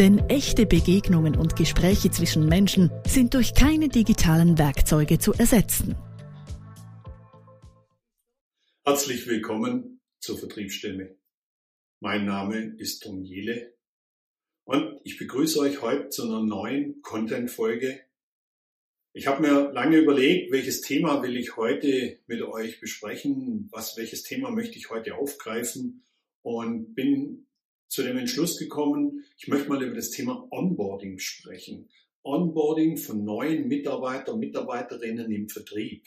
Denn echte Begegnungen und Gespräche zwischen Menschen sind durch keine digitalen Werkzeuge zu ersetzen. Herzlich willkommen zur Vertriebsstimme. Mein Name ist Tom Jele und ich begrüße euch heute zu einer neuen Content-Folge. Ich habe mir lange überlegt, welches Thema will ich heute mit euch besprechen, was, welches Thema möchte ich heute aufgreifen und bin zu dem Entschluss gekommen, ich möchte mal über das Thema Onboarding sprechen. Onboarding von neuen Mitarbeiter, Mitarbeiterinnen im Vertrieb.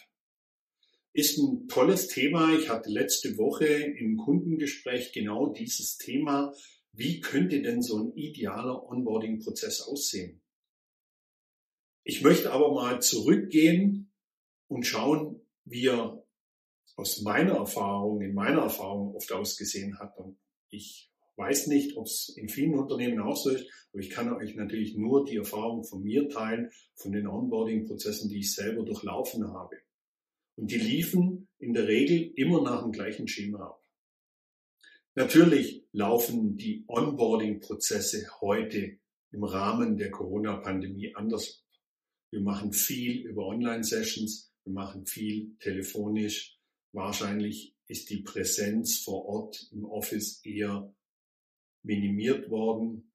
Ist ein tolles Thema. Ich hatte letzte Woche im Kundengespräch genau dieses Thema. Wie könnte denn so ein idealer Onboarding-Prozess aussehen? Ich möchte aber mal zurückgehen und schauen, wie er aus meiner Erfahrung, in meiner Erfahrung oft ausgesehen hat. Und ich weiß nicht, ob es in vielen Unternehmen auch so ist, aber ich kann euch natürlich nur die Erfahrung von mir teilen, von den Onboarding-Prozessen, die ich selber durchlaufen habe. Und die liefen in der Regel immer nach dem gleichen Schema ab. Natürlich laufen die Onboarding-Prozesse heute im Rahmen der Corona-Pandemie anders. Wir machen viel über Online-Sessions, wir machen viel telefonisch. Wahrscheinlich ist die Präsenz vor Ort im Office eher minimiert worden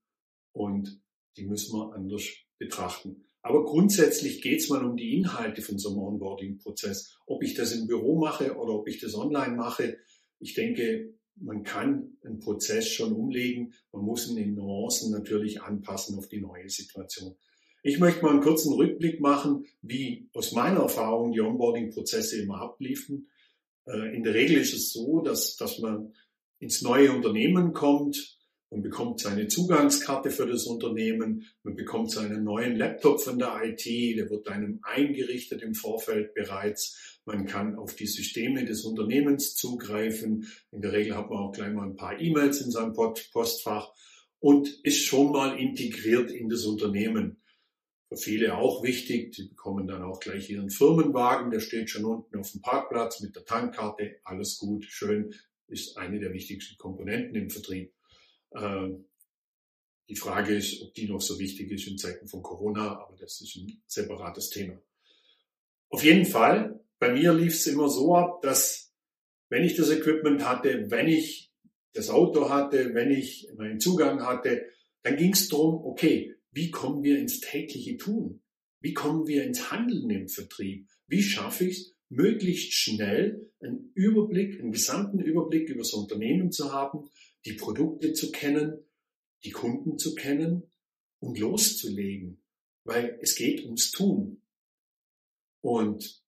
und die müssen wir anders betrachten. Aber grundsätzlich geht es mal um die Inhalte von so einem Onboarding-Prozess. Ob ich das im Büro mache oder ob ich das online mache, ich denke, man kann einen Prozess schon umlegen. Man muss ihn in Nuancen natürlich anpassen auf die neue Situation. Ich möchte mal einen kurzen Rückblick machen, wie aus meiner Erfahrung die Onboarding-Prozesse immer abliefen. Äh, in der Regel ist es so, dass, dass man ins neue Unternehmen kommt, man bekommt seine Zugangskarte für das Unternehmen, man bekommt seinen neuen Laptop von der IT, der wird einem eingerichtet im Vorfeld bereits. Man kann auf die Systeme des Unternehmens zugreifen. In der Regel hat man auch gleich mal ein paar E-Mails in seinem Postfach und ist schon mal integriert in das Unternehmen. Für viele auch wichtig, die bekommen dann auch gleich ihren Firmenwagen, der steht schon unten auf dem Parkplatz mit der Tankkarte, alles gut, schön, ist eine der wichtigsten Komponenten im Vertrieb. Ähm, die Frage ist, ob die noch so wichtig ist in Zeiten von Corona, aber das ist ein separates Thema. Auf jeden Fall, bei mir lief es immer so ab, dass wenn ich das Equipment hatte, wenn ich das Auto hatte, wenn ich meinen Zugang hatte, dann ging es darum, okay, wie kommen wir ins tägliche Tun? Wie kommen wir ins Handeln im Vertrieb? Wie schaffe ich es, möglichst schnell einen Überblick, einen gesamten Überblick über das Unternehmen zu haben, die Produkte zu kennen, die Kunden zu kennen und loszulegen, weil es geht ums Tun. Und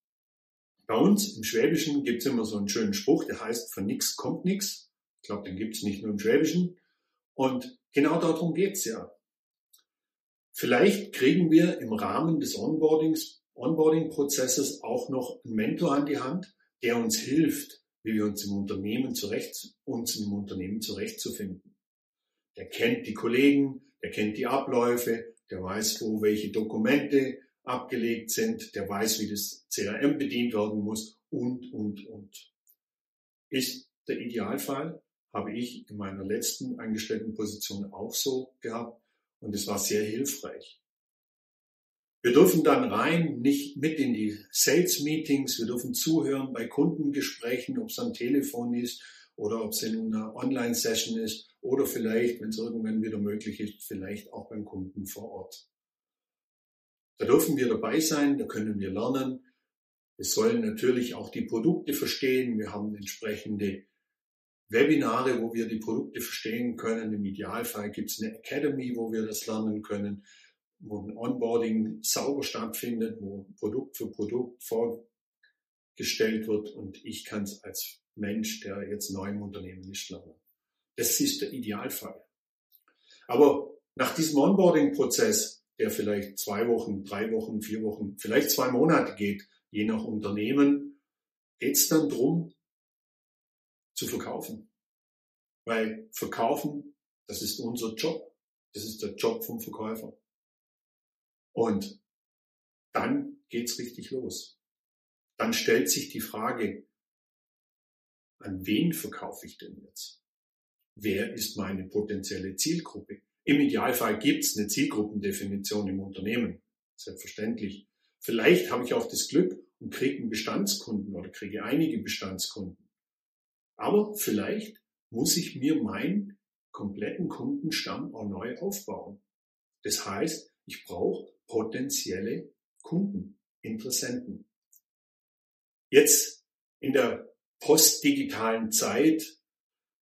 bei uns im Schwäbischen gibt es immer so einen schönen Spruch, der heißt, von nix kommt nix. Ich glaube, den gibt es nicht nur im Schwäbischen. Und genau darum geht's ja. Vielleicht kriegen wir im Rahmen des Onboardings, Onboarding-Prozesses auch noch einen Mentor an die Hand, der uns hilft, wie wir uns im Unternehmen zurecht, uns im Unternehmen zurechtzufinden. Der kennt die Kollegen, der kennt die Abläufe, der weiß, wo welche Dokumente abgelegt sind, der weiß, wie das CRM bedient werden muss und, und, und. Ist der Idealfall, habe ich in meiner letzten Angestelltenposition auch so gehabt und es war sehr hilfreich. Wir dürfen dann rein, nicht mit in die Sales Meetings, wir dürfen zuhören bei Kundengesprächen, ob es am Telefon ist oder ob es in einer Online-Session ist oder vielleicht, wenn es irgendwann wieder möglich ist, vielleicht auch beim Kunden vor Ort. Da dürfen wir dabei sein, da können wir lernen. Wir sollen natürlich auch die Produkte verstehen. Wir haben entsprechende Webinare, wo wir die Produkte verstehen können. Im Idealfall gibt es eine Academy, wo wir das lernen können wo ein Onboarding sauber stattfindet, wo Produkt für Produkt vorgestellt wird und ich kann es als Mensch, der jetzt neu im Unternehmen nicht lernen. Das ist der Idealfall. Aber Nach diesem Onboarding-Prozess, der vielleicht zwei Wochen, drei Wochen, vier Wochen, vielleicht zwei Monate geht, je nach Unternehmen, geht es dann drum zu verkaufen. Weil verkaufen, das ist unser Job. Das ist der Job vom Verkäufer. Und dann geht's richtig los. Dann stellt sich die Frage, an wen verkaufe ich denn jetzt? Wer ist meine potenzielle Zielgruppe? Im Idealfall gibt's eine Zielgruppendefinition im Unternehmen, selbstverständlich. Vielleicht habe ich auch das Glück und kriege einen Bestandskunden oder kriege einige Bestandskunden. Aber vielleicht muss ich mir meinen kompletten Kundenstamm auch neu aufbauen. Das heißt, ich brauche potenzielle Kunden, Interessenten. Jetzt in der postdigitalen Zeit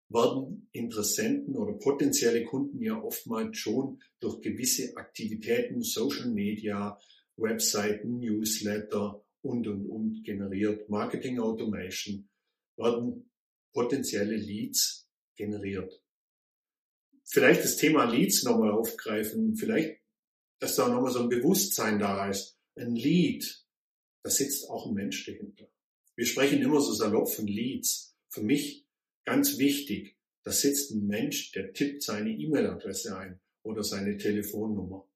werden Interessenten oder potenzielle Kunden ja oftmals schon durch gewisse Aktivitäten, Social Media, Webseiten, Newsletter und, und, und generiert. Marketing Automation werden potenzielle Leads generiert. Vielleicht das Thema Leads nochmal aufgreifen, vielleicht, dass da nochmal so ein Bewusstsein da ist. Ein Lead, da sitzt auch ein Mensch dahinter. Wir sprechen immer so salopp von Leads. Für mich ganz wichtig, da sitzt ein Mensch, der tippt seine E-Mail-Adresse ein oder seine Telefonnummer.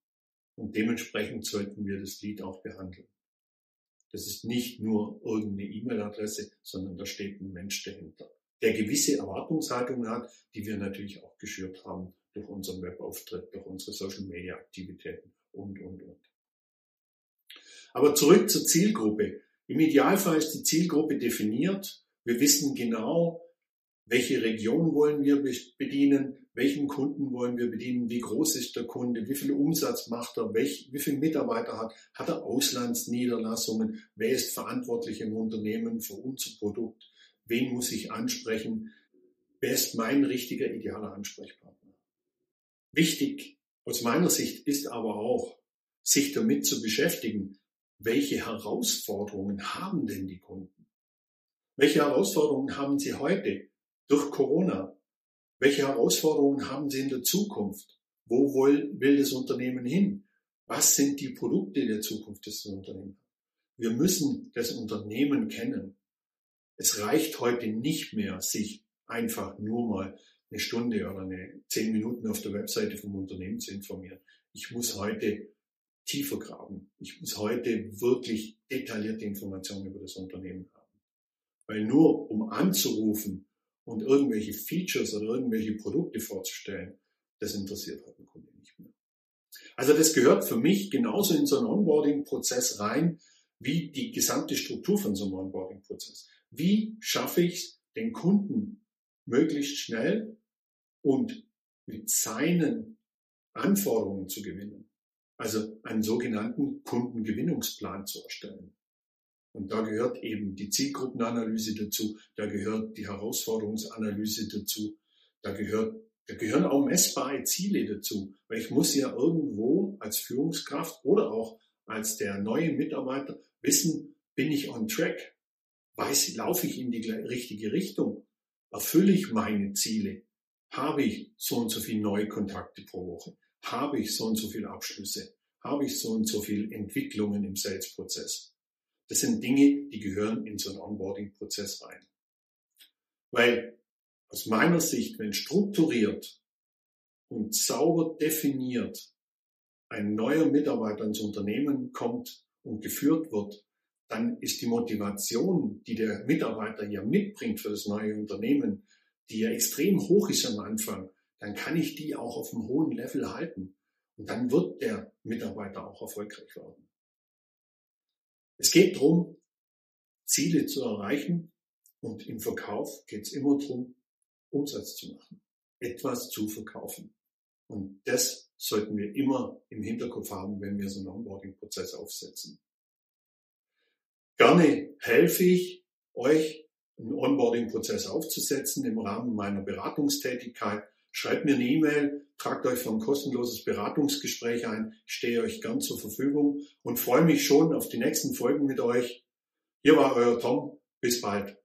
Und dementsprechend sollten wir das Lead auch behandeln. Das ist nicht nur irgendeine E-Mail-Adresse, sondern da steht ein Mensch dahinter, der gewisse Erwartungshaltungen hat, die wir natürlich auch geschürt haben durch unseren Webauftritt, durch unsere Social-Media-Aktivitäten und, und, und. Aber zurück zur Zielgruppe. Im Idealfall ist die Zielgruppe definiert. Wir wissen genau, welche Region wollen wir bedienen, welchen Kunden wollen wir bedienen, wie groß ist der Kunde, wie viel Umsatz macht er, welch, wie viele Mitarbeiter hat, hat er Auslandsniederlassungen, wer ist verantwortlich im Unternehmen für unser Produkt, wen muss ich ansprechen, wer ist mein richtiger idealer Ansprechpartner. Wichtig aus meiner Sicht ist aber auch, sich damit zu beschäftigen, welche Herausforderungen haben denn die Kunden? Welche Herausforderungen haben sie heute durch Corona? Welche Herausforderungen haben sie in der Zukunft? Wo will das Unternehmen hin? Was sind die Produkte der Zukunft des Unternehmens? Wir müssen das Unternehmen kennen. Es reicht heute nicht mehr, sich einfach nur mal eine Stunde oder eine zehn Minuten auf der Webseite vom Unternehmen zu informieren. Ich muss heute tiefer graben. Ich muss heute wirklich detaillierte Informationen über das Unternehmen haben. Weil nur um anzurufen und irgendwelche Features oder irgendwelche Produkte vorzustellen, das interessiert halt den Kunden nicht mehr. Also das gehört für mich genauso in so einen Onboarding-Prozess rein, wie die gesamte Struktur von so einem Onboarding-Prozess. Wie schaffe ich es, den Kunden möglichst schnell und mit seinen Anforderungen zu gewinnen? also einen sogenannten Kundengewinnungsplan zu erstellen. Und da gehört eben die Zielgruppenanalyse dazu, da gehört die Herausforderungsanalyse dazu, da gehört da gehören auch messbare Ziele dazu, weil ich muss ja irgendwo als Führungskraft oder auch als der neue Mitarbeiter wissen, bin ich on track? Weiß, laufe ich in die richtige Richtung? Erfülle ich meine Ziele? Habe ich so und so viele neue Kontakte pro Woche? Habe ich so und so viele Abschlüsse? Habe ich so und so viele Entwicklungen im Sales-Prozess? Das sind Dinge, die gehören in so einen Onboarding-Prozess rein. Weil aus meiner Sicht, wenn strukturiert und sauber definiert ein neuer Mitarbeiter ins Unternehmen kommt und geführt wird, dann ist die Motivation, die der Mitarbeiter ja mitbringt für das neue Unternehmen, die ja extrem hoch ist am Anfang, dann kann ich die auch auf einem hohen Level halten. Und dann wird der Mitarbeiter auch erfolgreich werden. Es geht darum, Ziele zu erreichen und im Verkauf geht es immer darum, Umsatz zu machen, etwas zu verkaufen. Und das sollten wir immer im Hinterkopf haben, wenn wir so einen Onboarding-Prozess aufsetzen. Gerne helfe ich euch, einen Onboarding-Prozess aufzusetzen im Rahmen meiner Beratungstätigkeit Schreibt mir eine E-Mail, tragt euch für ein kostenloses Beratungsgespräch ein. Stehe euch gern zur Verfügung und freue mich schon auf die nächsten Folgen mit euch. Hier war euer Tom. Bis bald.